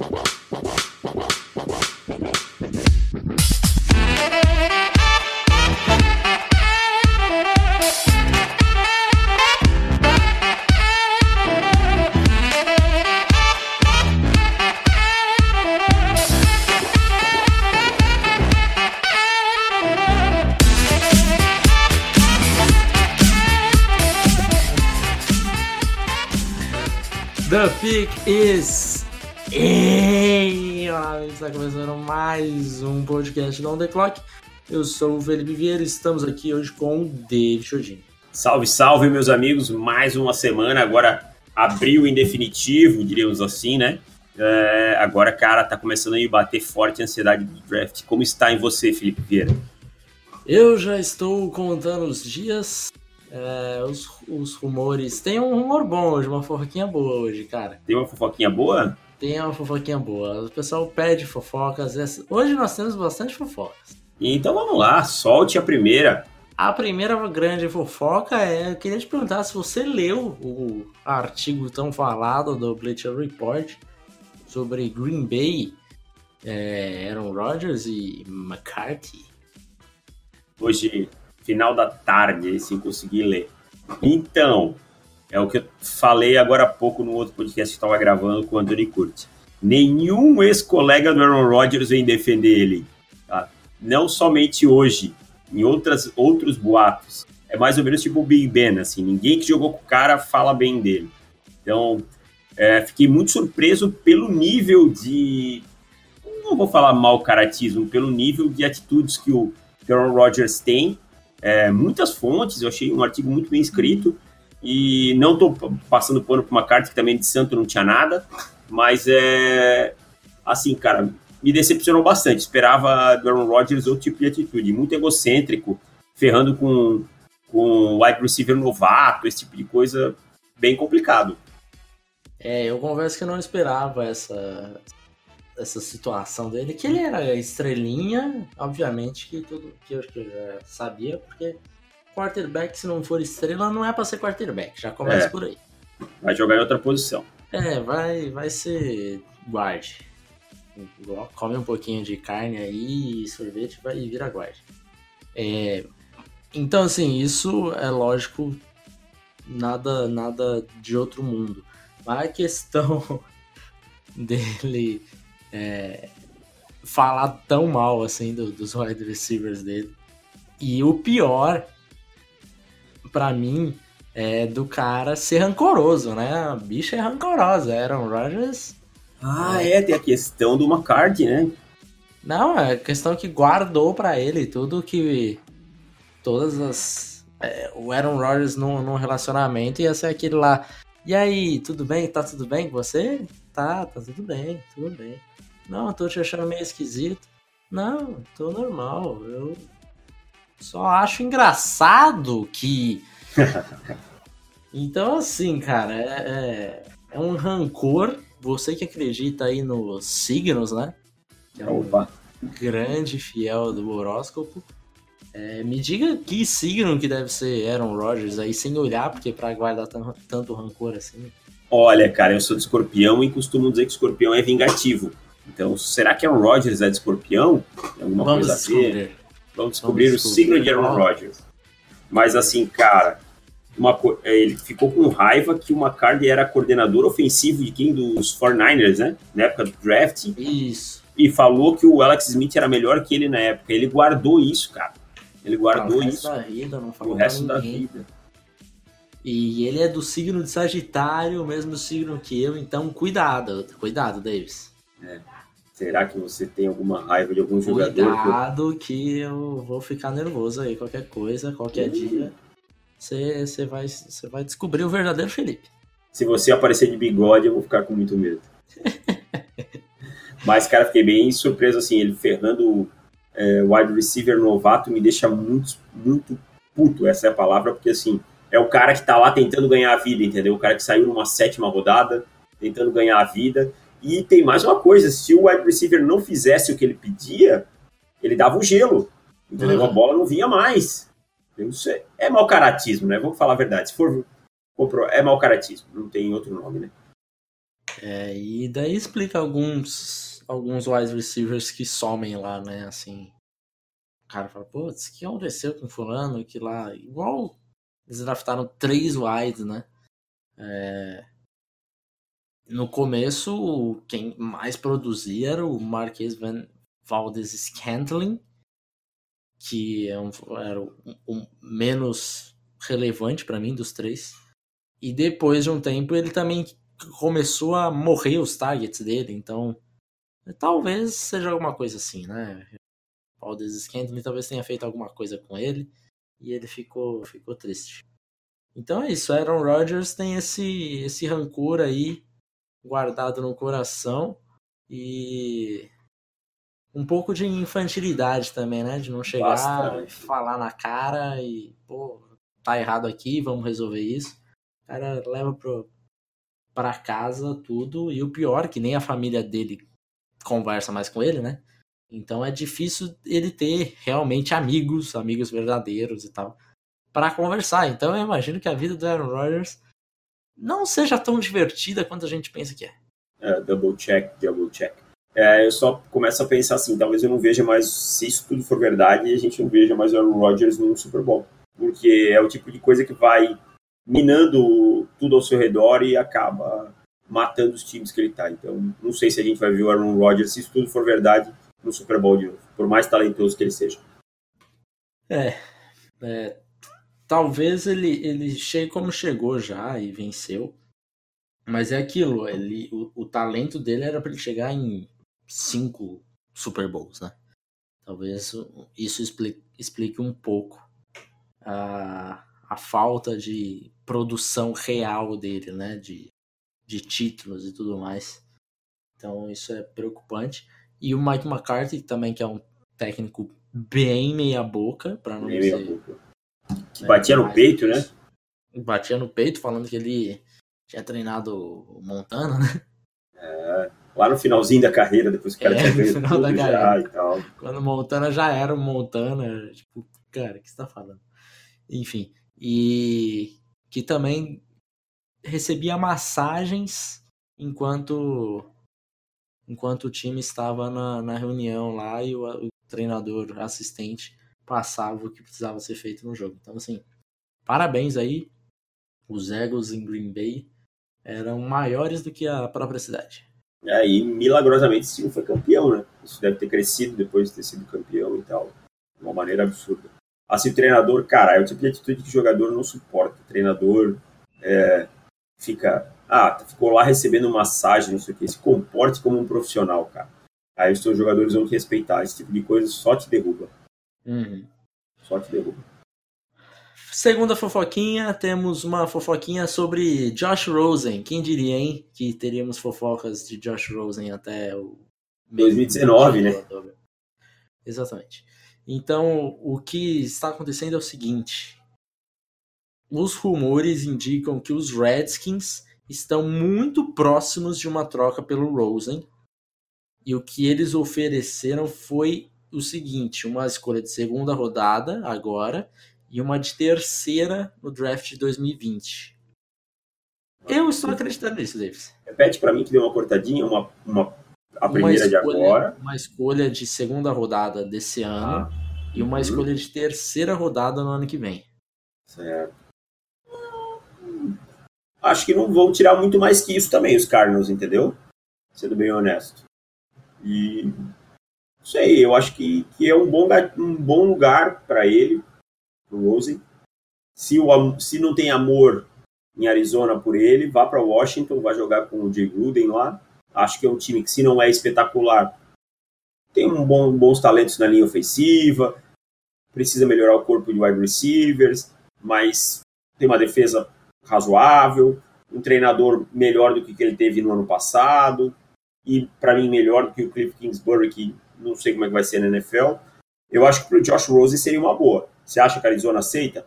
Whoa! Um podcast da On The Clock. Eu sou o Felipe Vieira e estamos aqui hoje com o David Chodini. Salve, salve, meus amigos. Mais uma semana, agora abril em definitivo, diríamos assim, né? É, agora, cara, tá começando a me bater forte a ansiedade do draft. Como está em você, Felipe Vieira? Eu já estou contando os dias, é, os, os rumores. Tem um rumor bom hoje, uma fofoquinha boa hoje, cara. Tem uma fofoquinha boa? Tem uma fofoquinha boa. O pessoal pede fofocas. essa- Hoje nós temos bastante fofocas. Então vamos lá, solte a primeira. A primeira grande fofoca é, eu queria te perguntar se você leu o artigo tão falado do Bleacher Report sobre Green Bay, é, Aaron Rodgers e McCarthy. Hoje, final da tarde, sem conseguir ler. Então, é o que eu falei agora há pouco no outro podcast que estava gravando com o Anthony Curtis. Nenhum ex-colega do Aaron Rodgers vem defender ele. tá? Não somente hoje, em outras, outros boatos. É mais ou menos tipo o Big Ben, assim. Ninguém que jogou com o cara fala bem dele. Então, é, fiquei muito surpreso pelo nível de... Não vou falar mau caratismo, pelo nível de atitudes que o que o Aaron Rodgers tem. É, muitas fontes, eu achei um artigo muito bem escrito. E não estou passando pano para uma carta que também de santo não tinha nada, mas é assim, cara, me decepcionou bastante. Esperava do Aaron Rodgers outro tipo de atitude, muito egocêntrico, ferrando com com wide receiver novato, esse tipo de coisa bem complicado. É, eu confesso que eu não esperava essa, essa situação dele, que ele era estrelinha, obviamente que tudo que eu já sabia, porque quarterback, se não for estrela, não é pra ser quarterback, já começa É. por aí. Vai jogar em outra posição. É, vai, vai ser guard. Come um pouquinho de carne aí, sorvete vai e vira guard. É, então, assim, isso é lógico, nada, nada de outro mundo. Mas a questão dele é, falar tão mal assim do- dos wide receivers dele. E o pior, pra mim, é do cara ser rancoroso, né? A bicha é rancorosa. Aaron Rodgers. Ah, é, tem a questão do McCarthy, né? Não, é questão que guardou pra ele tudo que. Todas as. é, o Aaron Rodgers num, num relacionamento ia ser aquele lá. E aí, tudo bem? Tá tudo bem com você? Tá, tá tudo bem, tudo bem. Não, eu tô te achando meio esquisito. Não, tô normal. Eu só acho engraçado que. Então, assim, cara, é, é, é um rancor. Você que acredita aí nos signos, né? Que é um Opa. grande fiel do horóscopo. É, me diga que signo que deve ser Aaron Rodgers aí, sem olhar, porque pra guardar tan- tanto rancor assim. Olha, cara, eu sou de escorpião e costumo dizer que escorpião é vingativo. Então, será que Aaron Rodgers é de escorpião? Alguma Vamos coisa a ver? descobrir. Vamos descobrir Vamos o signo de Aaron descobrir. Rodgers. Mas assim, cara, uma é, ele ficou com raiva que o McCarthy era coordenador ofensivo de quem? Dos 49ers, né? Na época do draft. Isso. E falou que o Alex Smith era melhor que ele na época. Ele guardou isso, cara. Ele guardou o resto isso da vida, não falou o resto da vida. E ele é do signo de Sagitário, o mesmo signo que eu, então cuidado, cuidado, Davis. Será que você tem alguma raiva de algum jogador? que- Cuidado que eu vou ficar nervoso aí, qualquer coisa, qualquer Hum. dia. Você vai, vai descobrir o verdadeiro Felipe. Se você aparecer de bigode, eu vou ficar com muito medo. Mas, cara, fiquei bem surpreso, assim, ele ferrando é, wide receiver novato me deixa muito, muito puto, essa é a palavra, porque, assim, é o cara que tá lá tentando ganhar a vida, entendeu? O cara que saiu numa sétima rodada, tentando ganhar a vida. E tem mais uma coisa, se o wide receiver não fizesse o que ele pedia, ele dava o gelo, entendeu? Uhum. A bola não vinha mais. Isso é, é mau caratismo, né? Vamos falar a verdade. Se for é mau caratismo, não tem outro nome, né? É, e daí explica alguns, alguns wide receivers que somem lá, né? Assim, o cara fala, putz, o que aconteceu com fulano? Que lá, igual eles draftaram três wides, né? É, no começo, quem mais produzia era o Marquês Van Valdes Scantling, que é um, era o menos relevante para mim dos três. E depois de um tempo ele também começou a morrer os targets dele, então talvez seja alguma coisa assim, né? Valdes Scantling talvez tenha feito alguma coisa com ele e ele ficou, ficou triste. Então é isso, Aaron Rodgers tem esse, esse rancor aí guardado no coração e um pouco de infantilidade também, né? De não chegar e falar na cara e, pô, tá errado aqui, vamos resolver isso. O cara leva pro, pra casa tudo e o pior, que nem a família dele conversa mais com ele, né? Então é difícil ele ter realmente amigos, amigos verdadeiros e tal, para conversar. Então eu imagino que a vida do Aaron Rodgers não seja tão divertida quanto a gente pensa que é. é double check, double check. É, eu só começo a pensar assim, talvez eu não veja mais, se isso tudo for verdade, a gente não veja mais o Aaron Rodgers no Super Bowl. Porque é o tipo de coisa que vai minando tudo ao seu redor e acaba matando os times que ele tá. Então, não sei se a gente vai ver o Aaron Rodgers, se isso tudo for verdade, no Super Bowl de novo, por mais talentoso que ele seja. É, é talvez ele, ele chegue como chegou já e venceu. Mas é aquilo, ele, o, o talento dele era para ele chegar em cinco Super Bowls, né? Talvez isso explique, explique um pouco a, a falta de produção real dele, né? De, de títulos e tudo mais. Então isso é preocupante. E o Mike McCarthy também, que é um técnico bem meia boca, para não bem dizer... Que batia no peito, né? Batia no peito, falando que ele tinha treinado Montana, né? É, lá no finalzinho da carreira, depois que o cara é, tinha ganho tudo da já e tal. Quando o Montana já era o Montana, tipo, cara, o que você tá falando? Enfim, e que também recebia massagens enquanto enquanto o time estava na, na reunião lá e o, o treinador assistente passava o que precisava ser feito no jogo. Então, assim, parabéns aí. Os egos em Green Bay eram maiores do que a própria cidade. É, e milagrosamente sim foi campeão, né? Isso deve ter crescido depois de ter sido campeão e tal. De uma maneira absurda. Assim, o treinador, cara, é o tipo de atitude que o jogador não suporta. O treinador é, fica. Ah, ficou lá recebendo massagem, não sei o que. Se comporte como um profissional, cara. Aí os seus jogadores vão te respeitar. Esse tipo de coisa só te derruba. Uhum. Só te derruba. Segunda fofoquinha, temos uma fofoquinha sobre Josh Rosen. Quem diria, hein, que teríamos fofocas de Josh Rosen até o 2019, né? Exatamente. Então, o que está acontecendo é o seguinte: os rumores indicam que os Redskins estão muito próximos de uma troca pelo Rosen. E o que eles ofereceram foi o seguinte: uma escolha de segunda rodada agora e uma de terceira no draft de 2020. Eu estou acreditando nisso, Davis. Repete para mim que deu uma cortadinha, uma, uma a primeira escolha, de agora. Uma escolha de segunda rodada desse ano ah, e uma uhum. escolha de terceira rodada no ano que vem. Certo. Acho que não vão tirar muito mais que isso também, os Cardinals, entendeu? Sendo bem honesto. E não sei, eu acho que, que é um bom, um bom lugar para ele, o Rosen. Se, o, se não tem amor em Arizona por ele, vá para Washington, vai jogar com o Jay Gruden lá. Acho que é um time que, se não é espetacular, tem um bom, bons talentos na linha ofensiva, precisa melhorar o corpo de wide receivers, mas tem uma defesa razoável, um treinador melhor do que ele teve no ano passado, e para mim melhor do que o Cliff Kingsbury, que não sei como é que vai ser na NFL. Eu acho que para o Josh Rose seria uma boa. Você acha que a Arizona aceita?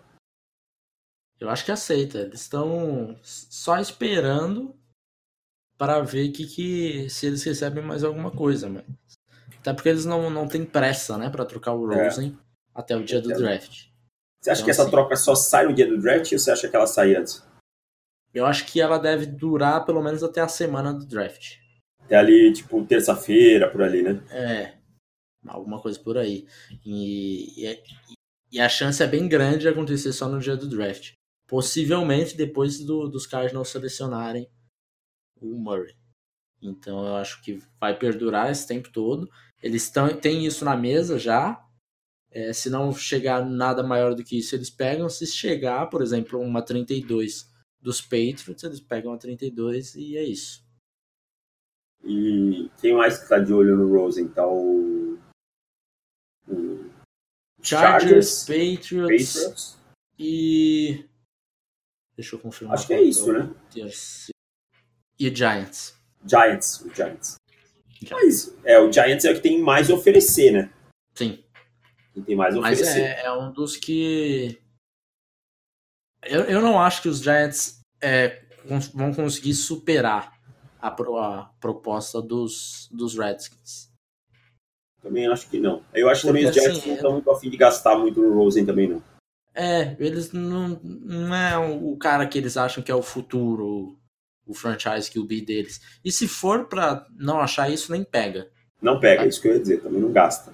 Eu acho que aceita. Eles estão só esperando para ver que, que se eles recebem mais alguma coisa, mas até porque eles não, não têm pressa, né, para trocar o Rosen é. até o dia do draft. Você acha então, que essa assim, troca só sai no dia do draft ou você acha que ela sai antes? eu acho que ela deve durar pelo menos até a semana do draft. Até ali, tipo, terça-feira, por ali, né? É, alguma coisa por aí. E, e, e, a chance é bem grande de acontecer só no dia do draft. Possivelmente depois do, dos Cardinals selecionarem o Murray. Então eu acho que vai perdurar esse tempo todo. Eles tão, têm isso na mesa já. É, se não chegar nada maior do que isso, eles pegam. Se chegar, por exemplo, uma 32 dos Patriots, eles pegam a 32 e é isso. E quem mais que tá de olho no Rosen? Tá o Chargers, Chargers Patriots, Patriots, e. Deixa eu confirmar. Acho que é isso, né? E Giants. Giants, o Giants. Mas é, o Giants é o que tem mais a oferecer, né? Sim. Que tem mais a Mas oferecer. é, é um dos que. Eu, eu não acho que os Giants é, vão conseguir superar a, a proposta dos, dos Redskins. Também acho que não. Eu acho que também os Giants assim, não estão muito afim de gastar muito no Rosen também, não. É, eles não, não é o cara que eles acham que é o futuro, o franchise QB deles. E se for para não achar isso, nem pega. Não pega, é isso que eu ia dizer, também não gasta.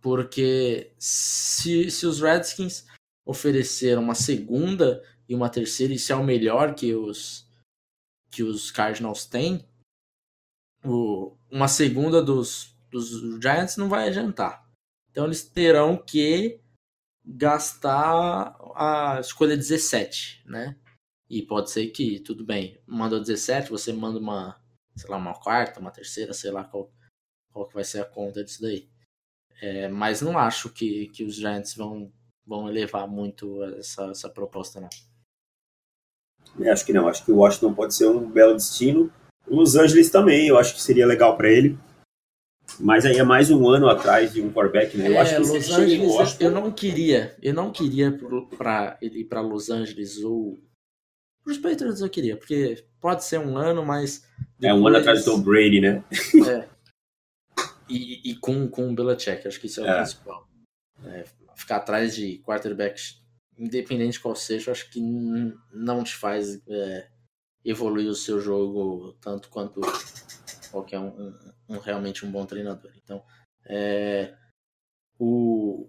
Porque se, se os Redskins ofereceram uma segunda e uma terceira, e se é o melhor que os, que os Cardinals têm, o, uma segunda dos, dos Giants não vai adiantar. Então eles terão que gastar a escolha 17, né? E pode ser que, tudo bem, manda 17, você manda uma, sei lá, uma quarta, uma terceira, sei lá qual, qual que vai ser a conta disso daí. É, mas não acho que, que os Giants vão, vão elevar muito essa, essa proposta, não. É, acho que não. Acho que o Washington pode ser um belo destino. Los Angeles também, eu acho que seria legal para ele. Mas aí é mais um ano atrás de um quarterback, né? Eu é, acho que Los Angeles, Washington... eu não queria, eu não queria para ir para Los Angeles ou os Patriots eu queria, porque pode ser um ano, mas. Depois... É um ano atrás do Brady, né? é. E, e, com, com o Belichick, acho que isso é o é. principal. É, ficar atrás de quarterbacks, independente de qual seja, acho que não te faz é, evoluir o seu jogo tanto quanto qualquer um, um, um realmente um bom treinador. Então, é, o,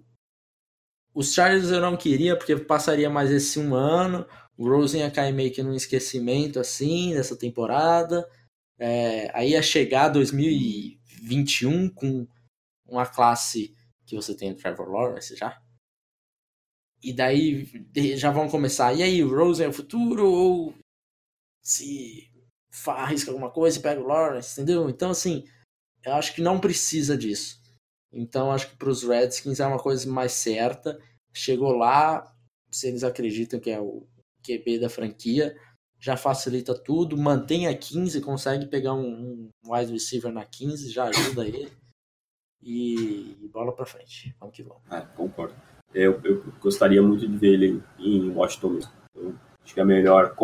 os Chargers eu não queria, porque passaria mais esse um ano. O Rosen ia cair meio que num esquecimento assim nessa temporada. É, aí ia chegar 2021 com uma classe que você tem o Trevor Lawrence já. E daí já vão começar. E aí, o Rosen é o futuro? Ou se arrisca alguma coisa e pega o Lawrence, entendeu? Então, assim, eu acho que não precisa disso. Então, acho que para os Redskins é uma coisa mais certa. Chegou lá, se eles acreditam que é o QB da franquia, já facilita tudo, mantém a 15, consegue pegar um, um wide receiver na 15, já ajuda ele. E, e bola para frente. Vamos que vamos. É, concordo. Eu, eu, gostaria muito de ver ele em Washington mesmo. Eu acho que é melhor.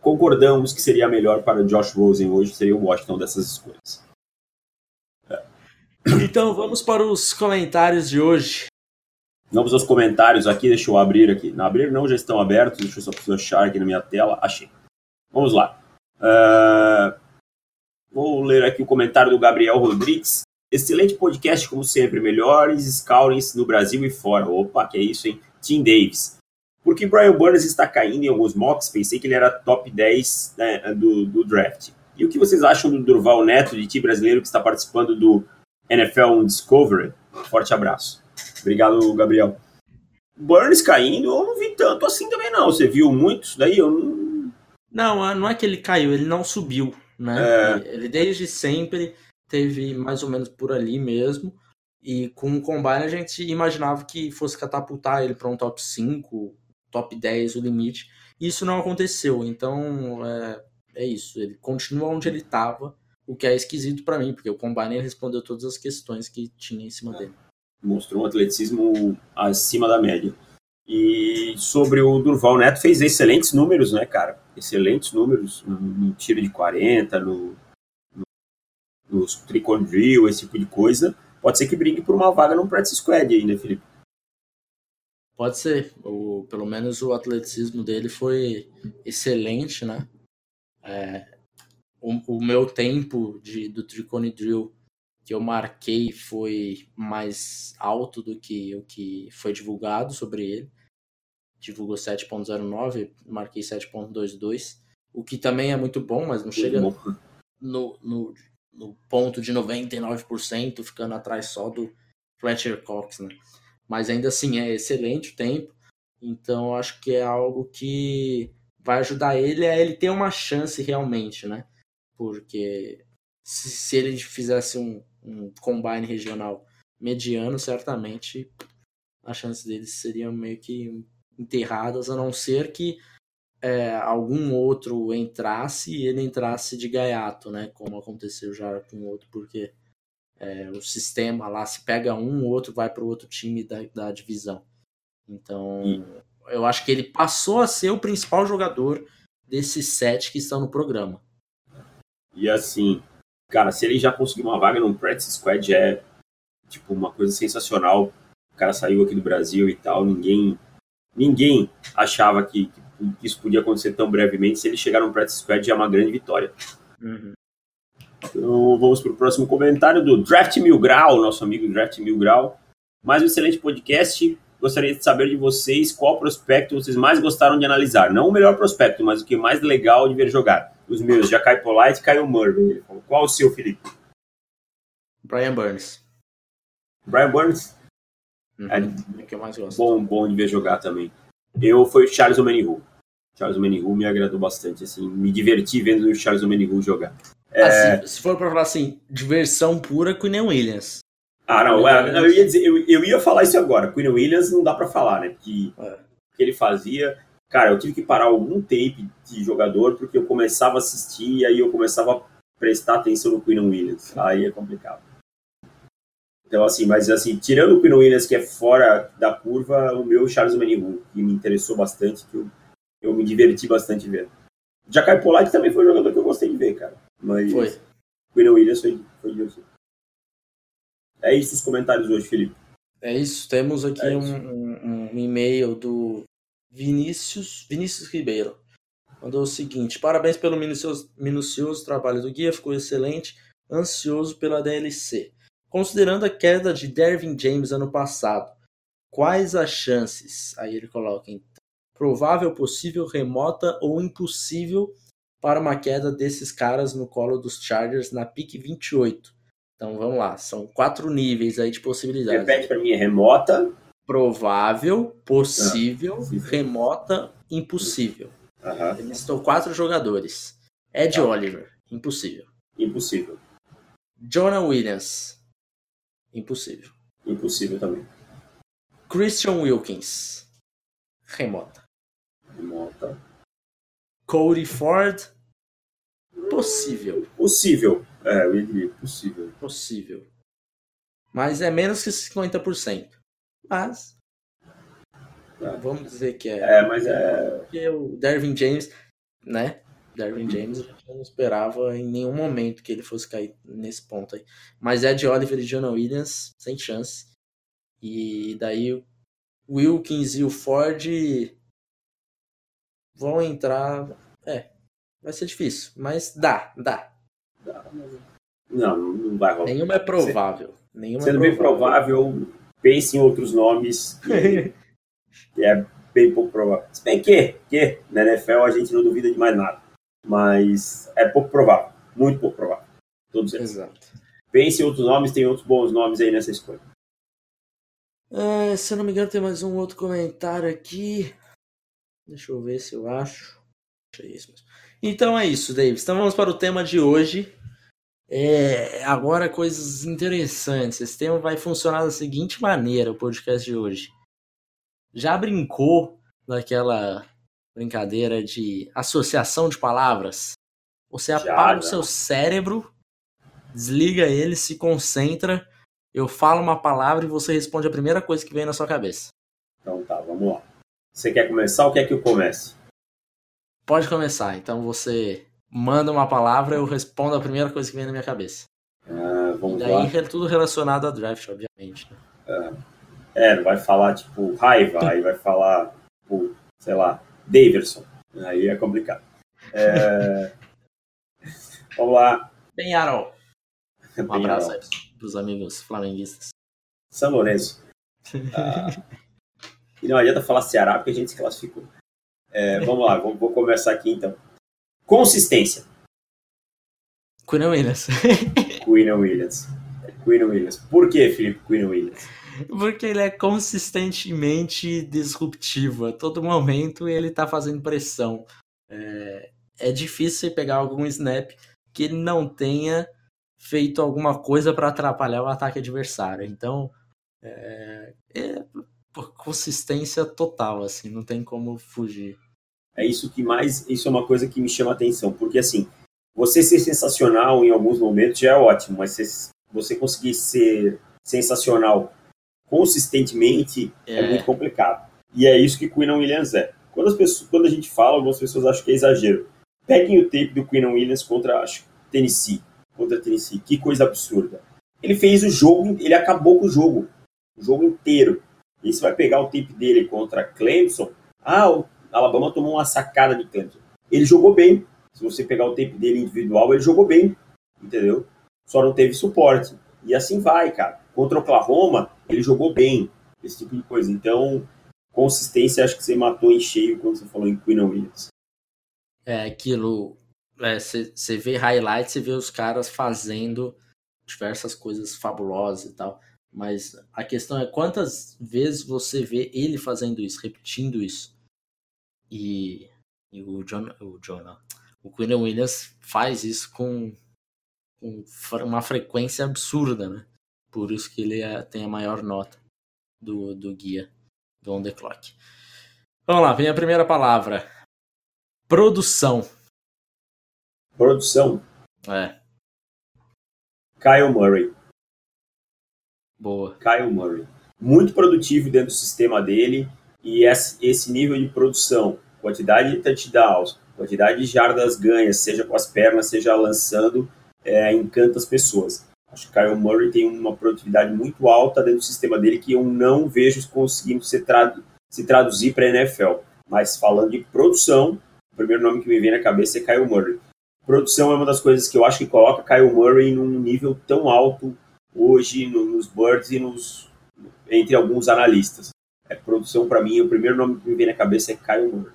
Concordamos que seria melhor para Josh Rosen hoje, seria o Washington dessas escolhas. É. Então vamos para os comentários de hoje. Vamos aos comentários aqui, deixa eu abrir aqui. Não abrir não, já estão abertos, deixa eu só precisar achar aqui na minha tela. Achei. Vamos lá. Uh, vou ler aqui o comentário do Gabriel Rodrigues. Excelente podcast, como sempre. Melhores scoutings no Brasil e fora. Opa, que é isso, hein? Tim Davis. Porque Brian Burns está caindo em alguns mocks, pensei que ele era top 10 né, do, do draft. E o que vocês acham do Durval Neto, de time brasileiro que está participando do NFL Discovery? Forte abraço. Obrigado, Gabriel. Burns caindo, eu não vi tanto assim também, não. Você viu muitos daí? Eu não... não, não é que ele caiu, ele não subiu, né? É... Ele desde sempre teve mais ou menos por ali mesmo. E com o Combine a gente imaginava que fosse catapultar ele para um top 5, top 10 o limite. Isso não aconteceu. Então é, é isso. Ele continua onde ele estava, o que é esquisito para mim, porque o Combine respondeu todas as questões que tinha em cima dele mostrou um atleticismo acima da média. E sobre o Durval Neto, fez excelentes números, né, cara? Excelentes números no, no tiro de 40, no, no, esse tipo de coisa. Pode ser que brigue por uma vaga no practice squad né, Felipe? Pode ser. O, pelo menos o atleticismo dele foi excelente, né? É, o, o, meu tempo de, do Tricone Drill que eu marquei foi mais alto do que o que foi divulgado sobre ele. Divulgou 7.09, marquei 7.22, o que também é muito bom, mas não chega no, no, no, ponto de 99%, ficando atrás só do Fletcher Cox, né? Mas ainda assim é excelente o tempo, então acho que é algo que vai ajudar ele a ele ter uma chance realmente, né? Porque se, se ele fizesse um, um combine regional mediano, certamente as chances deles seriam meio que enterradas, a não ser que é, algum outro entrasse e ele entrasse de gaiato, né? Como aconteceu já com outro, porque é, o sistema lá, se pega um, o outro vai para o outro time da, da divisão. Então, e... eu acho que ele passou a ser o principal jogador desses sete que estão no programa. E assim, cara, se ele já conseguiu uma vaga no practice squad, é tipo uma coisa sensacional. O cara saiu aqui do Brasil e tal, ninguém ninguém achava que, que isso podia acontecer tão brevemente. Se ele chegar no practice squad, é uma grande vitória. Uhum. Então, vamos para o próximo comentário do Draft Mil Grau, nosso amigo Draft Mil Grau. Mais um excelente podcast. Gostaria de saber de vocês qual prospecto vocês mais gostaram de analisar. Não o melhor prospecto, mas o que é mais legal de ver jogar os meus, Jacai Polite e Kyle Murray. Qual o seu, Felipe? Brian Burns. Brian Burns? Uhum, é, é que eu mais gosto. Bom, bom de ver jogar também. Eu fui o Charles Omenihu. Charles Omenihu me agradou bastante, assim, me diverti vendo o Charles Omenihu jogar. É... Assim, se for para falar assim, diversão pura, Queen Williams. Ah, não, é, não eu, ia dizer, eu, eu, ia falar isso agora. Queen Williams não dá para falar, né? Que é. o que ele fazia Cara, eu tive que parar algum tape de jogador porque eu começava a assistir e aí eu começava a prestar atenção no Queen Williams. Aí é complicado. Então, assim, mas assim, tirando o Queen Williams, que é fora da curva, o meu Charles Manihu, que me interessou bastante, que eu, eu me diverti bastante vendo. Jacai Polite também foi um jogador que eu gostei de ver, cara. Mas foi. Queen Williams foi, foi divertido. É isso os comentários hoje, Felipe. É isso, temos aqui é isso. Um, um, um e-mail do Vinícius, Vinícius Ribeiro. Mandou o seguinte: parabéns pelo minucioso, minucioso trabalho do guia, ficou excelente. Ansioso pela DLC. Considerando a queda de Dervin James ano passado, quais as chances? Aí ele coloca então, provável, possível, remota ou impossível para uma queda desses caras no colo dos Chargers na pick 28. Então vamos lá, são quatro níveis aí de possibilidades. Repete para mim, é remota, provável, possível, ah, remota, impossível. Uhum. Ele listou quatro jogadores. Ed tá. Oliver, impossível. Impossível. Jonah Williams, impossível. Impossível também. Christian Wilkins. Remota. Cody Ford, possível. Possível. É, eu ia dizer possível. Possível. Mas é menos que 50%. Mas. É. Vamos dizer que é. É, mas é. Porque o Dervin James, né? Dervin James a gente não esperava em nenhum momento que ele fosse cair nesse ponto aí. Mas Ed Oliver e Jonah Williams, sem chance. E daí o Wilkins e o Ford vão entrar. É, vai ser difícil, mas dá, dá. dá. Não, não vai rolar. Nenhuma é provável. Nenhuma Sendo é provável. bem provável, pense em outros nomes que, que é bem pouco provável. Se bem que, que na NFL a gente não duvida de mais nada, mas é pouco provável, muito pouco provável. Todos eles. Exato. Pense em outros nomes, tem outros bons nomes aí nessa escolha. É, se eu não me engano, tem mais um outro comentário aqui. Deixa eu ver se eu acho. É. Então é isso, Davis. Então vamos para o tema de hoje. É, agora coisas interessantes. Esse tema vai funcionar da seguinte maneira, o podcast de hoje. Já brincou daquela brincadeira de associação de palavras? Você já, apaga o seu cérebro, desliga ele, se concentra, eu falo uma palavra e você responde a primeira coisa que vem na sua cabeça. Então tá, vamos lá. Você quer começar ou quer que eu comece? Pode começar. Então você manda uma palavra, eu respondo a primeira coisa que vem na minha cabeça. Ah, vamos e daí lá. é tudo relacionado a draft, obviamente. Né? Ah. É, não vai falar, tipo, raiva, aí vai falar, tipo, sei lá, Daverson. Aí é complicado. É... Vamos lá. Penharol. Um abraço aí pros amigos flamenguistas. São Lourenço. Ah, e não adianta falar Ceará porque a gente se classificou. É, vamos lá, vou, vou começar aqui então. Consistência. Queen Williams. Queen Williams. Queen Williams. Por que, Felipe, Queen Williams? Porque ele é consistentemente disruptivo. A todo momento ele tá fazendo pressão. É, é difícil pegar algum snap que ele não tenha feito alguma coisa para atrapalhar o ataque adversário. Então, é, é consistência total, assim, não tem como fugir. É isso que mais, isso é uma coisa que me chama a atenção, porque assim, você ser sensacional em alguns momentos já é ótimo, mas se você conseguir ser sensacional consistentemente é, é muito complicado. E é isso que Queen Williams é. Quando, as pessoas, quando a gente fala, algumas pessoas acham que é exagero. Peguem o tape do Queen Williams contra acho, Tennessee. Contra Tennessee. Que coisa absurda. Ele fez o jogo, ele acabou com o jogo. O jogo inteiro. E você vai pegar o tape dele contra Clemson. Ah, o Alabama tomou uma sacada de Clemson. Ele jogou bem. Se você pegar o tape dele individual, ele jogou bem. Entendeu? Só não teve suporte. E assim vai, cara. Contra Oklahoma, ele jogou bem. Esse tipo de coisa. Então, consistência, acho que você matou em cheio quando você falou em Queen Williams é aquilo. Você é, vê highlights, você vê os caras fazendo diversas coisas fabulosas e tal. Mas a questão é quantas vezes você vê ele fazendo isso, repetindo isso. E, e o John, o John, o Quinn Williams faz isso com, com, uma frequência absurda, né? Por isso que ele é, tem a maior nota do, do guia do On The Clock. Vamos lá, vem a primeira palavra. Produção. Produção. É. Kyle Murray. Boa. Kyle Murray. Muito produtivo dentro do sistema dele e esse nível de produção, quantidade de touchdowns, quantidade de jardas ganhas, seja com as pernas, seja lançando, é, encanta as pessoas. Acho que Kyle Murray tem uma produtividade muito alta dentro do sistema dele que eu não vejo conseguindo se, se traduzir para a NFL. Mas falando de produção, primeiro nome que me vem na cabeça é Kyle Murray. Produção é uma das coisas que eu acho que coloca Kyle Murray num nível tão alto hoje no, nos Birds e nos entre alguns analistas. É, produção para mim, o primeiro nome que me vem na cabeça é Kyle Murray.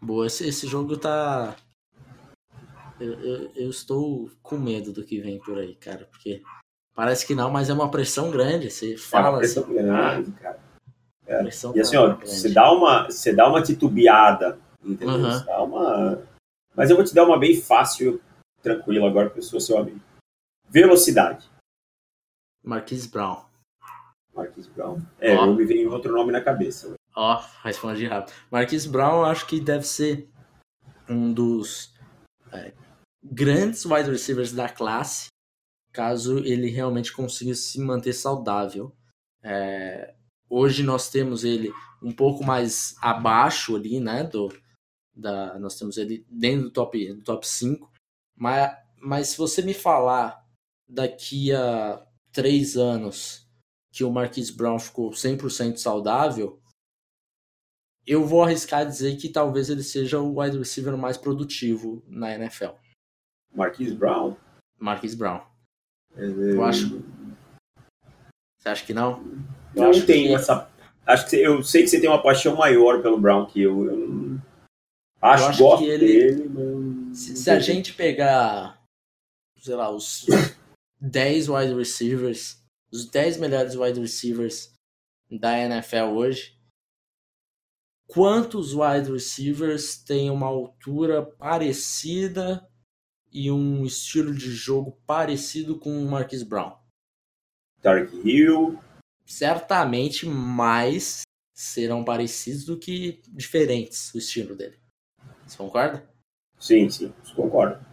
Boa, esse, esse jogo tá eu, eu, eu, estou com medo do que vem por aí, cara, porque parece que não, mas é uma pressão grande. Você fala é uma pressão assim, grande, cara. É. E assim, ó, você dá uma, você dá uma titubeada Entendeu? Uhum. Dá uma... Mas eu vou te dar uma bem fácil, tranquila agora, porque eu sou seu amigo. Velocidade. Marquise Brown. Marquise Brown. É, oh. me veio outro nome na cabeça. Ó, oh, respondi rápido. Marquise Brown, eu acho que deve ser um dos é, grandes wide receivers da classe, caso ele realmente consiga se manter saudável. É, hoje nós temos ele um pouco mais abaixo ali, né, do, da, nós temos ele dentro do top, do top 5. Mas, mas se você me falar daqui a três anos que o Marquis Brown ficou 100% saudável, eu vou arriscar dizer que talvez ele seja o wide receiver mais produtivo na NFL. Marquis Brown? Marquis Brown. É... Eu acho. Você acha que não? Eu não tenho que... essa. Acho que eu sei que você tem uma paixão maior pelo Brown que eu. Eu Acho, eu acho que ele. Dele, não... se, se, a gente pegar, sei lá, os 10 wide receivers, os 10 melhores wide receivers da NFL hoje, quantos wide receivers têm uma altura parecida e um estilo de jogo parecido com o Marquis Brown? Tark Hill. Certamente mais serão parecidos do que diferentes o estilo dele. Você concorda? Sim, sim, concordo.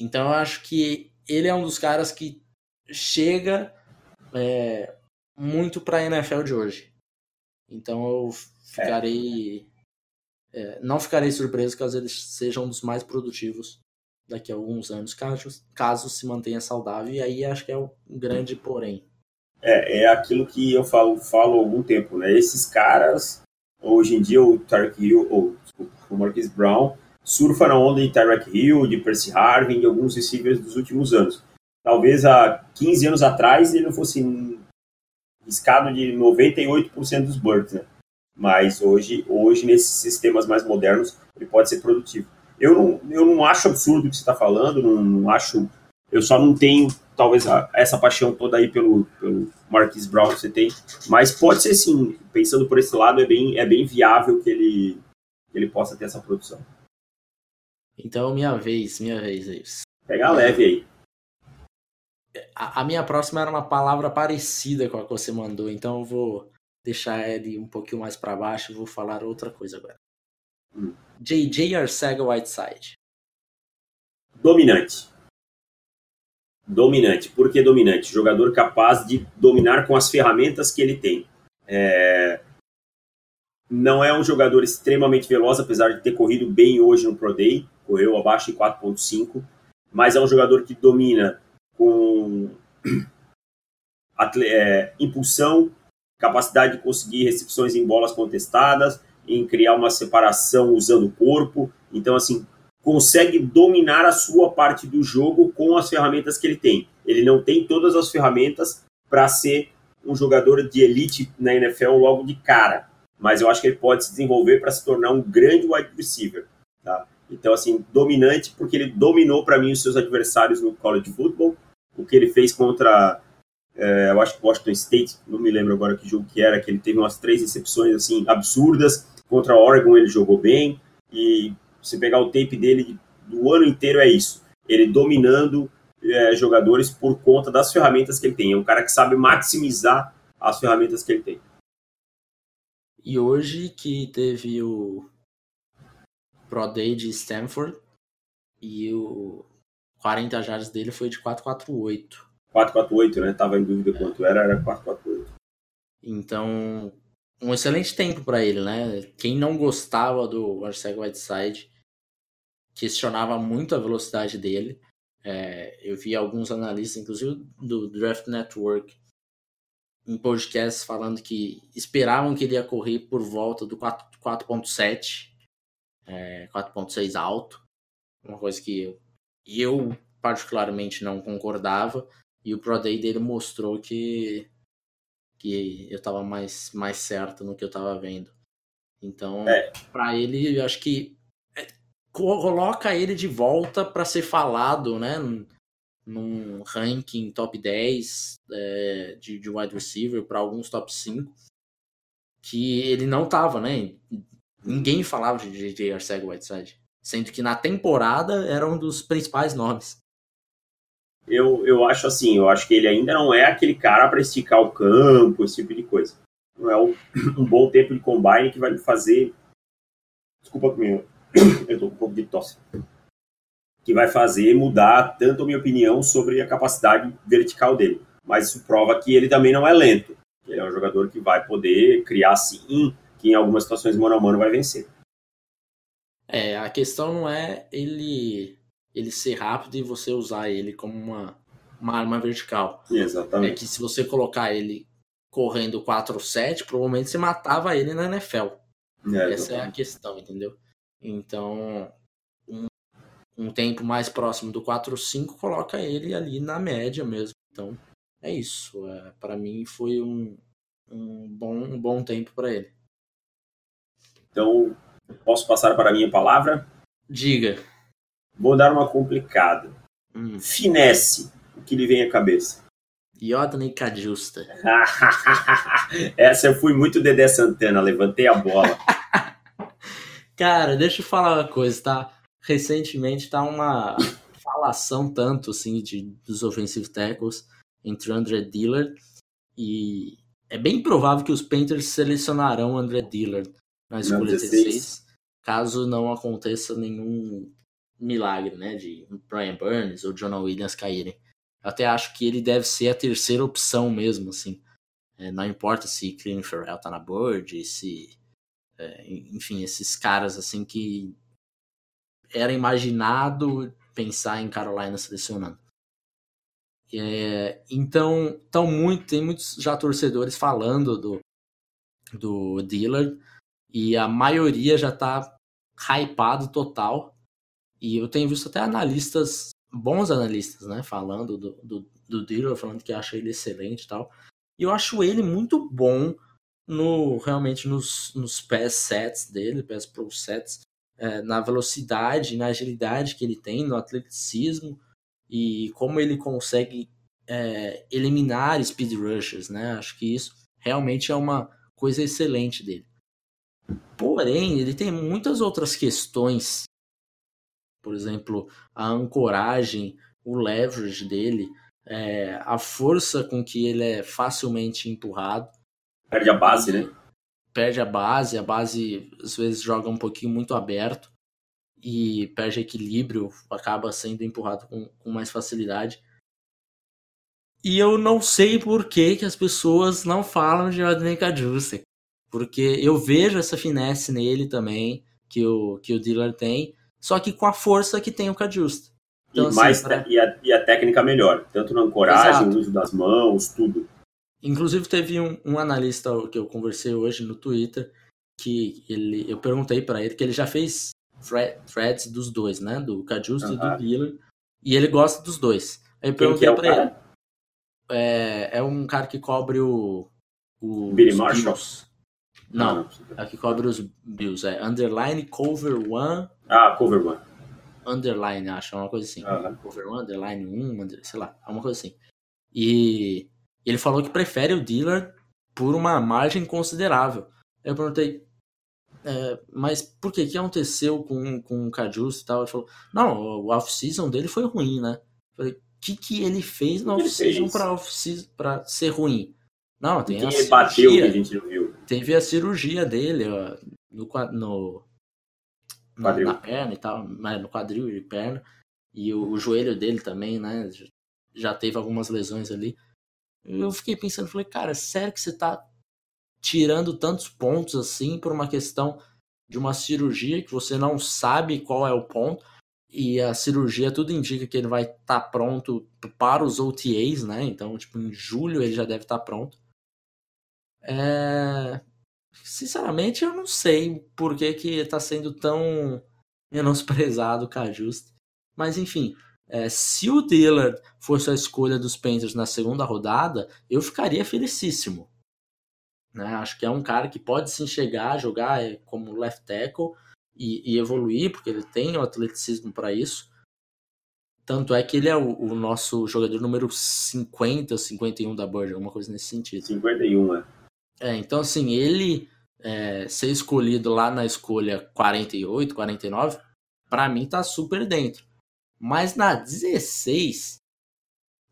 Então eu acho que ele é um dos caras que chega é, muito para a NFL de hoje. Então eu ficarei. É. É, não ficarei surpreso caso ele seja um dos mais produtivos daqui a alguns anos, caso, caso se mantenha saudável. E aí acho que é um grande porém. É, é aquilo que eu falo, falo há algum tempo, né? Esses caras, hoje em dia, o Tarek Hill, ou desculpa, o Marquis Brown, surfa na onda de Tarek Hill, de Percy Harvin, de alguns receivers dos últimos anos. Talvez há 15 anos atrás ele não fosse riscado de 98% dos birds, né? Mas hoje, hoje, nesses sistemas mais modernos, ele pode ser produtivo. Eu não, eu não acho absurdo o que você está falando, não, não, acho. Eu só não tenho, talvez, essa paixão toda aí pelo, pelo Marquis Brown que você tem. Mas pode ser sim, pensando por esse lado, é bem, é bem viável que ele, que ele possa ter essa produção. Então, minha vez, minha vez, é isso. Pega leve aí. A, a, minha próxima era uma palavra parecida com a que você mandou, então eu vou deixar ele um pouquinho mais para baixo e vou falar outra coisa agora. Hum. JJ Arcega Whiteside. Dominante. Dominante. Por que dominante? Jogador capaz de dominar com as ferramentas que ele tem. É... Não é um jogador extremamente veloz, apesar de ter corrido bem hoje no Pro Day, correu abaixo de 4.5, mas é um jogador que domina com é, impulsão, capacidade de conseguir recepções em bolas contestadas, em criar uma separação usando o corpo. Então, assim, consegue dominar a sua parte do jogo com as ferramentas que ele tem. Ele não tem todas as ferramentas para ser um jogador de elite na NFL logo de cara, mas eu acho que ele pode se desenvolver para se tornar um grande wide receiver. Tá? Então, assim, dominante porque ele dominou para mim os seus adversários no college football, o que ele fez contra é, eu acho que Washington State, não me lembro agora que jogo que era, que ele teve umas três recepções assim absurdas. Contra Oregon ele jogou bem. E se pegar o tape dele do ano inteiro é isso. Ele dominando é, jogadores por conta das ferramentas que ele tem. É um cara que sabe maximizar as ferramentas que ele tem. E hoje que teve o Pro Day de Stanford e o 40 jardas dele foi de 448. 448, né? Tava em dúvida quanto era, era 448. Então, um excelente tempo para ele, né? Quem não gostava do Arceg Whiteside questionava muito a velocidade dele. É, eu vi alguns analistas, inclusive do Draft Network, em podcasts falando que esperavam que ele ia correr por volta do 4.7, é, 4.6 alto, uma coisa que eu, eu particularmente não concordava. E o Pro Day dele mostrou que, que eu estava mais, mais certo no que eu estava vendo. Então, é. para ele, eu acho que é, coloca ele de volta para ser falado, né? Num ranking top 10 é, de, de wide receiver para alguns top 5 que ele não tava, né? Ninguém falava de JJ Arcega Whiteside. Sendo que na temporada era um dos principais nomes eu, eu acho assim, eu acho que ele ainda não é aquele cara para esticar o campo, esse tipo de coisa. Não é um, bom tempo de combine que vai me fazer. Desculpa comigo, eu tô com um pouco de tosse. Que vai fazer mudar tanto a minha opinião sobre a capacidade vertical dele. Mas isso prova que ele também não é lento. Ele é um jogador que vai poder criar sim, que em algumas situações mano a mano vai vencer. É, a questão não é ele ele ser rápido e você usar ele como uma, uma arma vertical. Exatamente. É que se você colocar ele correndo 4-7, provavelmente você matava ele na NFL. É, Essa é a questão, entendeu? Então, um tempo mais próximo do 4-5 coloca ele ali na média mesmo. Então, é isso. É, para mim foi um, um, bom, um bom tempo para ele. Então, posso passar para a minha palavra? Diga. Vou dar uma complicada. Hum. Finesse, o que lhe vem à cabeça. Yodney Cajusta. Essa eu fui muito Dedé Santana, levantei a bola. Cara, deixa eu falar uma coisa, tá? Recentemente tá uma falação tanto assim de, dos offensive tackles entre o André Dillard e é bem provável que os Panthers selecionarão o André Dillard na escolha 16, caso não aconteça nenhum milagre, né, de Brian Burns ou Jonah Williams caírem. Eu até acho que ele deve ser a terceira opção mesmo, assim. É, não importa se Clean Farrell tá na board, se... É, enfim, esses caras, assim, que era imaginado pensar em Carolina selecionando. É, então, tão muito, tem muitos já torcedores falando do, do Dillard e a maioria já tá hypado total. E eu tenho visto até analistas, bons analistas, né, falando do, do, do Dillard, falando que acha ele excelente e tal. E eu acho ele muito bom no realmente nos, nos PES sets dele, PES Pro sets, é, na velocidade, na agilidade que ele tem, no atleticismo e como ele consegue é, eliminar speed rushers, né? Acho que isso realmente é uma coisa excelente dele. Porém, ele tem muitas outras questões, por exemplo, a ancoragem, o leverage dele, é, a força com que ele é facilmente empurrado. Perde a base, né? Perde a base, a base às vezes joga um pouquinho muito aberto e perde equilíbrio, acaba sendo empurrado com, com mais facilidade. E eu não sei por que, que as pessoas não falam de Rodney Cajuste. Porque eu vejo essa finesse nele também, que o, que o dealer tem, só que com a força que tem o Cajuste. Então, e, assim, mais, pra... e, a, e a técnica melhor, tanto na ancoragem, no uso das mãos, tudo. Inclusive teve um, um, analista que eu conversei hoje no Twitter que ele, eu perguntei para ele que ele já fez threads dos dois, né, do Cajuste uh -huh. e do Dealer, e ele gosta dos dois. Aí eu perguntei é para ele. É, é um cara que cobre o, o Billy Marshall. Não, não, não, é que cobre os Bills, é underline cover one. Ah, cover one underline, acho, é uma coisa assim. Uhum. Over underline 1, under, sei lá, é uma coisa assim. E ele falou que prefere o dealer por uma margem considerável. Eu perguntei, é, mas por que? Que aconteceu com, com o Cajus e tal? Ele falou, não, o off-season dele foi ruim, né? Eu falei, o que, que ele fez no off-season pra, off ser ruim? Não, tem a cirurgia. Bateu que a gente viu. Teve a cirurgia dele ó, no, no, na, na, perna e tal, no quadril e perna. E o, o, joelho dele também, né? Já teve algumas lesões ali. Eu fiquei pensando, falei, cara, sério que você tá tirando tantos pontos assim por uma questão de uma cirurgia que você não sabe qual é o ponto? E a cirurgia tudo indica que ele vai estar tá pronto para os OTAs, né? Então, tipo, em julho ele já deve estar tá pronto. É... Sinceramente, eu não sei por que que está sendo tão menosprezado o Cajuste. Mas enfim, é, se o Dillard fosse a escolha dos Panthers na segunda rodada, eu ficaria felicíssimo. Né? Acho que é um cara que pode se enxergar, jogar é, como left tackle e, e evoluir, porque ele tem o atleticismo para isso. Tanto é que ele é o, o, nosso jogador número 50 ou 51 da Bird, alguma coisa nesse sentido. 51, é. É, então assim, ele é, ser escolhido lá na escolha 48, 49, para mim tá super dentro. Mas na 16,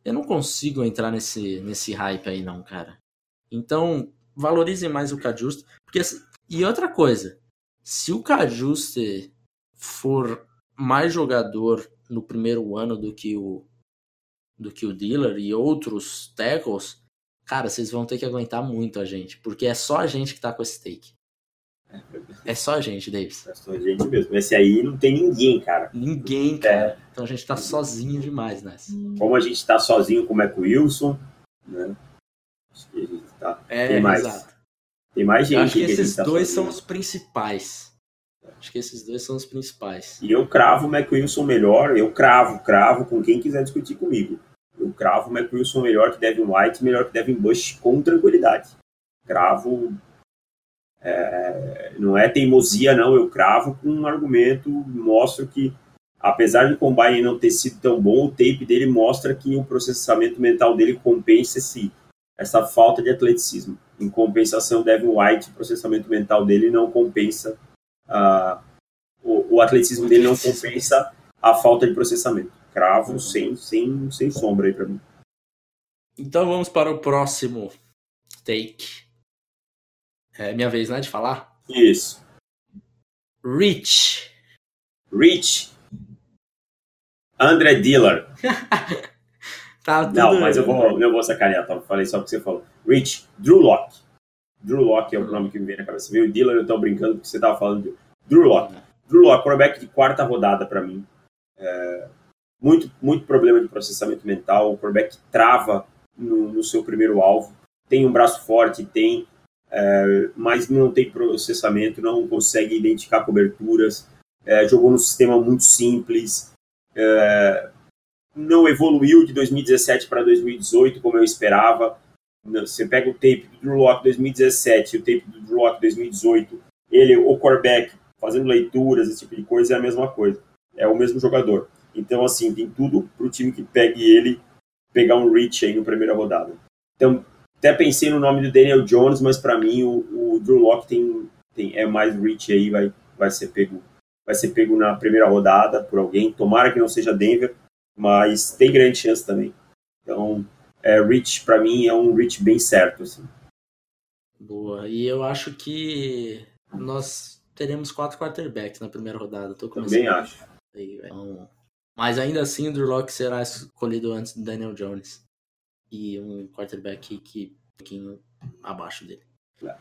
eu não consigo entrar nesse, nesse hype aí não, cara. Então, valorize mais o Cajuste. Porque, assim, e outra coisa, se o Cajuste for mais jogador no primeiro ano do que o do que o Dealer e outros tackles, Cara, vocês vão ter que aguentar muito a gente, porque é só a gente que tá com esse take. É só a gente, Davis. É só a gente mesmo. Esse aí não tem ninguém, cara. Ninguém, cara. É. Então a gente tá sozinho demais nessa. Como a gente tá sozinho com o Mac Wilson, né? Acho que a gente tá. É, tem mais. Exato. Tem mais gente. Eu acho que, que esses tá dois sozinho. são os principais. Acho que esses dois são os principais. E eu cravo o Mac Wilson melhor, eu cravo, cravo com quem quiser discutir comigo. Eu cravo o McWilson melhor que Devin White, melhor que Devin Bush com tranquilidade. Cravo. É, não é teimosia, não. Eu cravo com um argumento, mostro que, apesar de o Combine não ter sido tão bom, o tape dele mostra que o processamento mental dele compensa esse, essa falta de atleticismo. Em compensação, Devin White, o processamento mental dele não compensa. Uh, o, o atleticismo dele não compensa a falta de processamento cravo sem, sem, sem sombra aí para mim. Então vamos para o próximo take. É minha vez, né, de falar? Isso. Rich. Rich. André Diller. tá tudo... Não, mas eu vou, eu vou sacanear, tá? Falei só o que você falou. Rich. Drew Locke. Drew Locke é o nome que me vem na cabeça. Viu? Diller eu tô brincando porque você tava falando de Drew Locke. Drew Locke, quarterback de quarta rodada para mim. É, muito, muito problema de processamento mental, o quarterback trava no, no seu primeiro alvo, tem um braço forte, tem, é, mas não tem processamento, não consegue identificar coberturas, é, jogou num sistema muito simples, é, não evoluiu de 2017 para 2018 como eu esperava. Você pega o tape do Drew Locke 2017 e o tape do Drew Locke 2018, ele, o quarterback, fazendo leituras, esse tipo de coisa, é a mesma coisa. É o mesmo jogador. Então, assim, tem tudo para o time que pegue ele pegar um reach aí na primeira rodada. Então, até pensei no nome do Daniel Jones, mas para mim o, o Drew Locke tem, tem, é mais reach aí, vai, vai ser pego vai ser pego na primeira rodada por alguém. Tomara que não seja Denver, mas tem grande chance também. Então, é, reach para mim é um reach bem certo. Assim. Boa. E eu acho que nós teremos quatro quarterbacks na primeira rodada. Tô também acho. Aí, então, mas ainda assim, o Drew Locke será escolhido antes do Daniel Jones. E um quarterback que um pouquinho abaixo dele. É.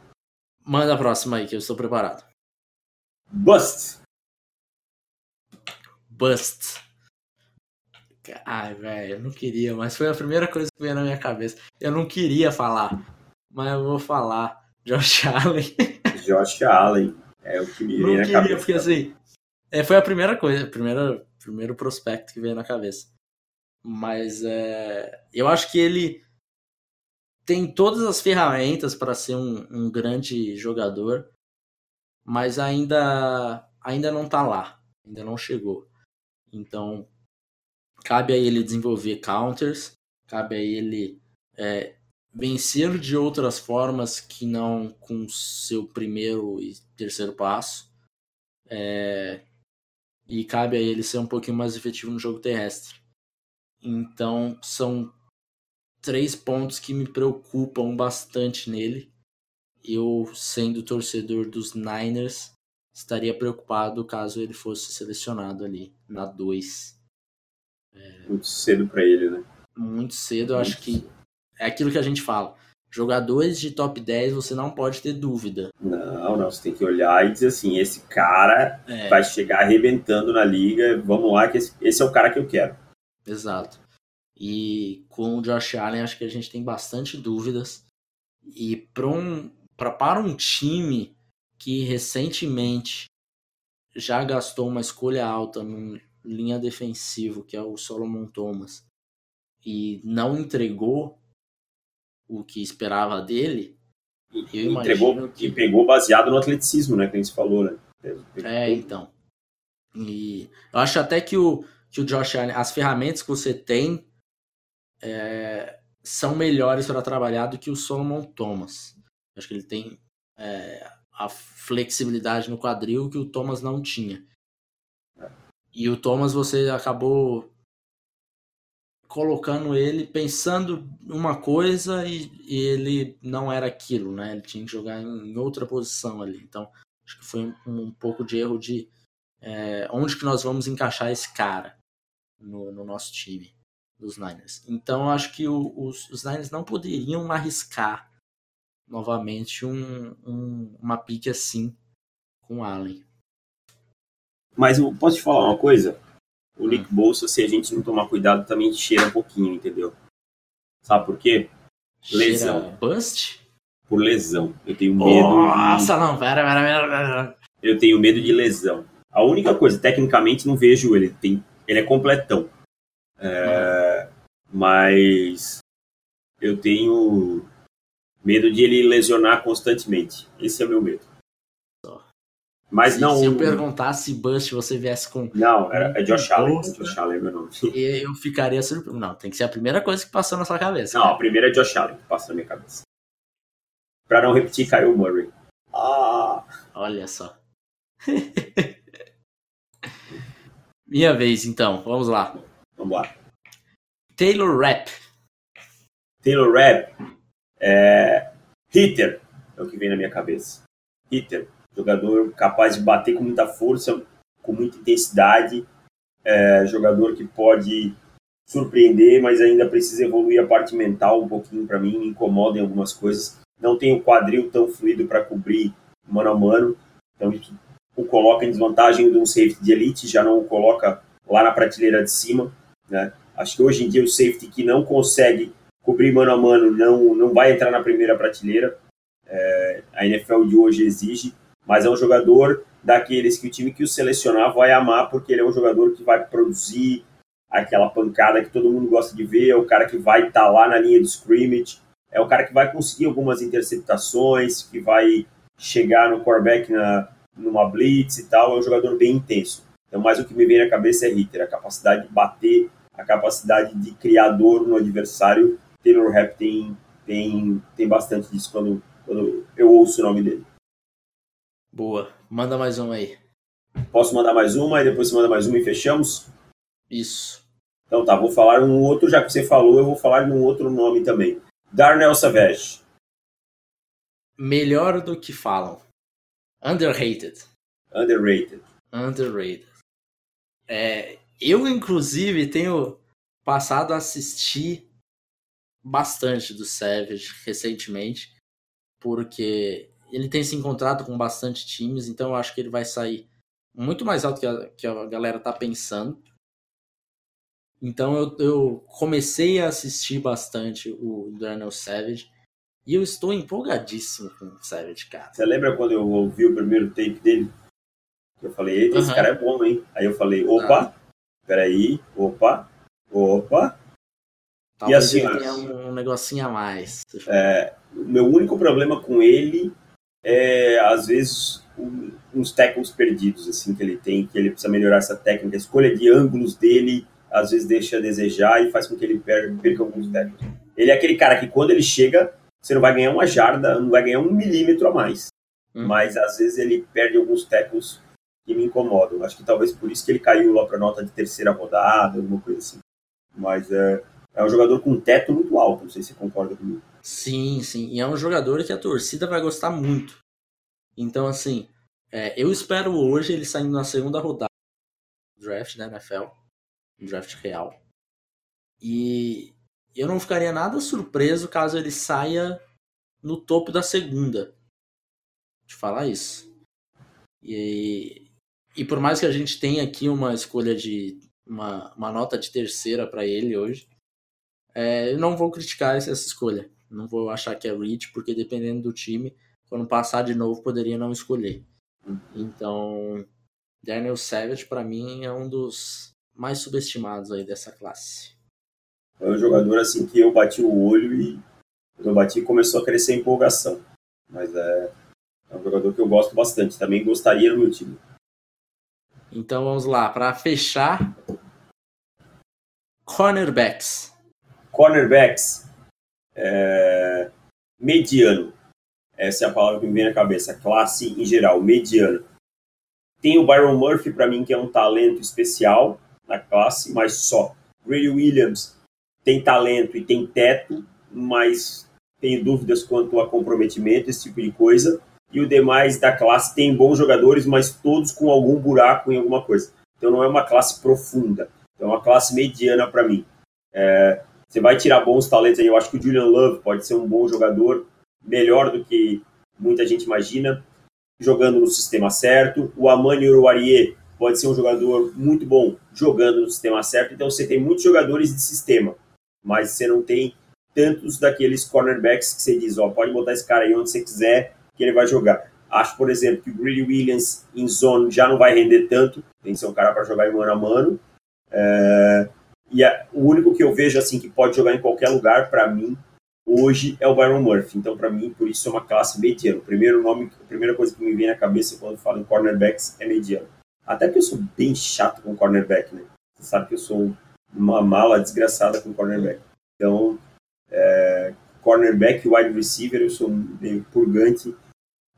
Manda a próxima aí, que eu estou preparado. Bust. Bust. Ai, velho, eu não queria, mas foi a primeira coisa que veio na minha cabeça. Eu não queria falar, mas eu vou falar. Josh Allen. Josh Allen. É o que me veio na queria, cabeça. Porque assim, é, foi a primeira coisa, primeira, primeiro prospecto que veio na cabeça. Mas é, eu acho que ele tem todas as ferramentas para ser um, um grande jogador, mas ainda ainda não tá lá, ainda não chegou. Então, cabe a ele desenvolver counters, cabe a ele é, vencer de outras formas que não com seu primeiro e terceiro passo. É, e cabe a ele ser um pouquinho mais efetivo no jogo terrestre. Então, são três pontos que me preocupam bastante nele. Eu, sendo torcedor dos Niners, estaria preocupado caso ele fosse selecionado ali na 2. É... Muito cedo para ele, né? Muito cedo, eu acho que é aquilo que a gente fala. Jogadores de top 10 você não pode ter dúvida. Não, não, você tem que olhar e dizer assim: esse cara é. vai chegar arrebentando na liga, vamos lá, que esse, esse é o cara que eu quero. Exato. E com o Josh Allen, acho que a gente tem bastante dúvidas. E para um, pra, para um time que recentemente já gastou uma escolha alta no linha defensivo, que é o Solomon Thomas, e não entregou o que esperava dele, eu entregou que... e pegou baseado no atleticismo, né, que a gente falou, né? É, então. E eu acho até que o, que o Josh Allen, as ferramentas que você tem é, são melhores para trabalhar do que o Solomon Thomas. Acho que ele tem é, a flexibilidade no quadril que o Thomas não tinha. E o Thomas você acabou colocando ele pensando uma coisa e, e, ele não era aquilo, né? Ele tinha que jogar em, em outra posição ali. Então, acho que foi um, um pouco de erro de é, onde que nós vamos encaixar esse cara no, no nosso time dos Niners. Então, acho que o, os, os Niners não poderiam arriscar novamente um, um, uma pique assim com o Allen. Mas eu posso te falar uma coisa? O Nick hum. Bolsa, se a gente não tomar cuidado, também cheira um pouquinho, entendeu? Sabe por quê? Lesão. Cheira bust? Por lesão. Eu tenho medo. Nossa, de... não, pera, pera, pera, pera. Eu tenho medo de lesão. A única coisa, tecnicamente, não vejo ele. Tem, ele é completão. É, mas eu tenho Medo de ele lesionar constantemente. Esse é o meu medo. Mas se, não. Se eu perguntasse Bust, você viesse com. Não, era, é Josh Allen. Josh Allen é meu nome. Eu ficaria surpreso. Não, tem que ser a primeira coisa que passou na sua cabeça. Não, cara. a primeira é Josh Allen que passou na minha cabeça. Pra não repetir, Kyle Murray. Ah! Olha só. minha vez, então. Vamos lá. Vamos lá. Taylor Rapp. Taylor Rapp é, hitter é o que vem na minha cabeça. Hitter, jogador capaz de bater com muita força, com muita intensidade, é, jogador que pode surpreender, mas ainda precisa evoluir a parte mental um pouquinho para mim, me incomoda em algumas coisas. Não tem o quadril tão fluido para cobrir mano a mano, então o coloca em desvantagem de um safety de elite, já não o coloca lá na prateleira de cima. Né? Acho que hoje em dia o safety que não consegue cobrir mano a mano não, não vai entrar na primeira prateleira. É, a NFL de hoje exige, mas é um jogador daqueles que o time que o selecionar vai amar, porque ele é um jogador que vai produzir aquela pancada que todo mundo gosta de ver, é o cara que vai estar tá lá na linha de scrimmage, é o cara que vai conseguir algumas interceptações, que vai chegar no quarterback na, numa blitz e tal, é um jogador bem intenso. Então, mais o que me vem na cabeça é hitter, a capacidade de bater, a capacidade de criar dor no adversário. Taylor Rapp tem, tem, tem bastante disso quando, quando eu ouço o nome dele. Boa. Manda mais uma aí. Posso mandar mais uma e depois você manda mais uma e fechamos? Isso. Então tá, vou falar um outro, já que você falou, eu vou falar de um outro nome também. Darnell Savage. Melhor do que falam. Underrated. Underrated. Underrated. É, eu, inclusive, tenho passado a assistir bastante do Savage recentemente, porque ele tem se encontrado com bastante times, então eu acho que ele vai sair muito mais alto que a, que a galera tá pensando. Então eu, eu comecei a assistir bastante o Daniel Savage e eu estou empolgadíssimo com o Savage, cara. Você lembra quando eu ouvi o primeiro tape dele? Eu falei, eita, uhum. esse cara é bom, hein? Aí eu falei, opa, ah. peraí, opa, opa. Talvez e assim, ele tenha um negocinho a mais. É, o meu único problema com ele é, às vezes, um, uns tackles perdidos, assim, que ele tem, que ele precisa melhorar essa técnica. A escolha de ângulos dele, às vezes, deixa a desejar e faz com que ele perca, perca alguns tackles. Ele é aquele cara que, quando ele chega, você não vai ganhar uma jarda, não vai ganhar um milímetro a mais. Hum. Mas, às vezes, ele perde alguns tackles que me incomodam. Acho que talvez por isso que ele caiu lá para nota de terceira rodada, alguma coisa assim. Mas é, é um jogador com um teto muito alto, não sei se você concorda comigo. Sim, sim. E é um jogador que a torcida vai gostar muito. Então, assim, é, eu espero hoje ele saindo na segunda rodada do draft da NFL, draft real. E eu não ficaria nada surpreso caso ele saia no topo da segunda. De falar isso. E, e por mais que a gente tenha aqui uma escolha de. uma, uma nota de terceira para ele hoje, é, eu não vou criticar essa escolha. Não vou achar que é reach, porque dependendo do time, quando passar de novo, poderia não escolher. Então, Daniel Savage, para mim, é um dos mais subestimados aí dessa classe. É um jogador assim que eu bati o olho e eu bati começou a crescer a empolgação. Mas é, é um jogador que eu gosto bastante. Também gostaria no meu time. Então vamos lá, para fechar, cornerbacks. Cornerbacks. É... Mediano. Essa é a palavra que me vem na cabeça. Classe em geral, mediano. Tem o Byron Murphy, para mim, que é um talento especial na classe, mas só. Grady Williams tem talento e tem teto, mas tenho dúvidas quanto a comprometimento, esse tipo de coisa. E o demais da classe tem bons jogadores, mas todos com algum buraco em alguma coisa. Então não é uma classe profunda. É uma classe mediana para mim. É, você vai tirar bons talentos aí. Eu acho que o Julian Love pode ser um bom jogador, melhor do que muita gente imagina, jogando no sistema certo. O Amani Uruarie pode ser um jogador muito bom jogando no sistema certo. Então você tem muitos jogadores de sistema, mas você não tem tantos daqueles cornerbacks que você diz, ó, pode botar esse cara aí onde você quiser que ele vai jogar. Acho, por exemplo, que o Greedy Williams em zone já não vai render tanto, tem que ser um cara para jogar em mano a mano. É... E a, o único que eu vejo assim que pode jogar em qualquer lugar, para mim, hoje é o Byron Murphy. Então, para mim, por isso é uma classe mediana. O primeiro nome, a primeira coisa que me vem na cabeça quando falo em cornerbacks é mediano. Até porque eu sou bem chato com cornerback, né? Você sabe que eu sou uma mala desgraçada com cornerback. Então, é, cornerback e wide receiver eu sou meio purgante,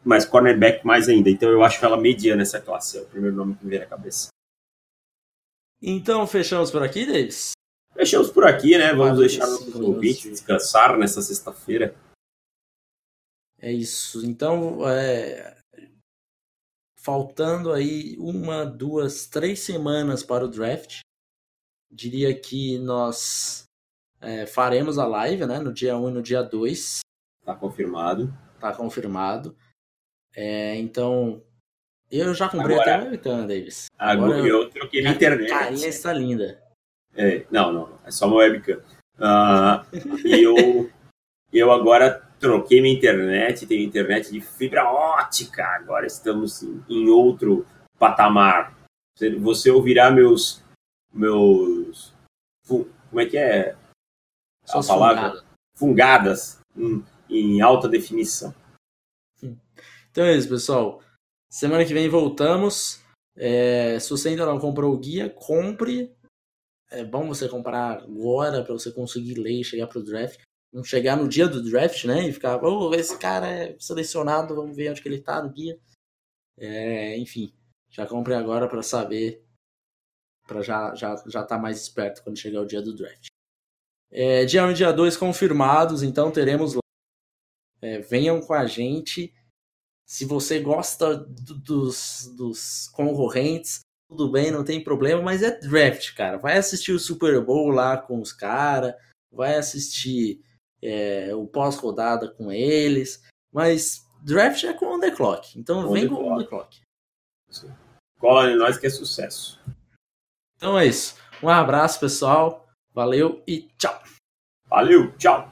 mas cornerback mais ainda. Então, eu acho ela mediana essa classe. É o primeiro nome que me vem na cabeça. Então, fechamos por aqui, Davis? Fechamos por aqui, né? Vamos deixar nossos ouvintes descansar nessa sexta-feira. É isso. Então, é... faltando aí uma, duas, três semanas para o draft, diria que nós é, faremos a live, né? No dia 1 e no dia 2. Tá confirmado. Tá confirmado. É, então, eu já comprei agora, até a webcam, Davis. Agora, agora eu, eu troquei na internet. Carinha está linda. É, não, não, é só uma webcam. Uh, e eu, eu agora troquei minha internet, tenho internet de fibra ótica. Agora estamos em, em outro patamar. Você ouvirá meus. meus como é que é a palavra? Fungadas, em, em alta definição. Então é isso, pessoal. Semana que vem voltamos. É, se você ainda não comprou o guia, compre. É bom você comprar agora para você conseguir ler e chegar para o draft. Não chegar no dia do draft, né? E ficar, oh, esse cara é selecionado, vamos ver onde que ele tá no guia. É, enfim, já compre agora para saber, para já já já tá mais esperto quando chegar o dia do draft. É, dia 1 e dia 2 confirmados, então teremos lá. É, venham com a gente. Se você gosta do, dos, dos concorrentes, tudo bem, não tem problema, mas é draft, cara. Vai assistir o Super Bowl lá com os caras, vai assistir é, o pós-rodada com eles, mas draft é com on the clock, então on vem com on the clock. Cola em nós que é sucesso. Então é isso. Um abraço, pessoal. Valeu e tchau. Valeu, tchau.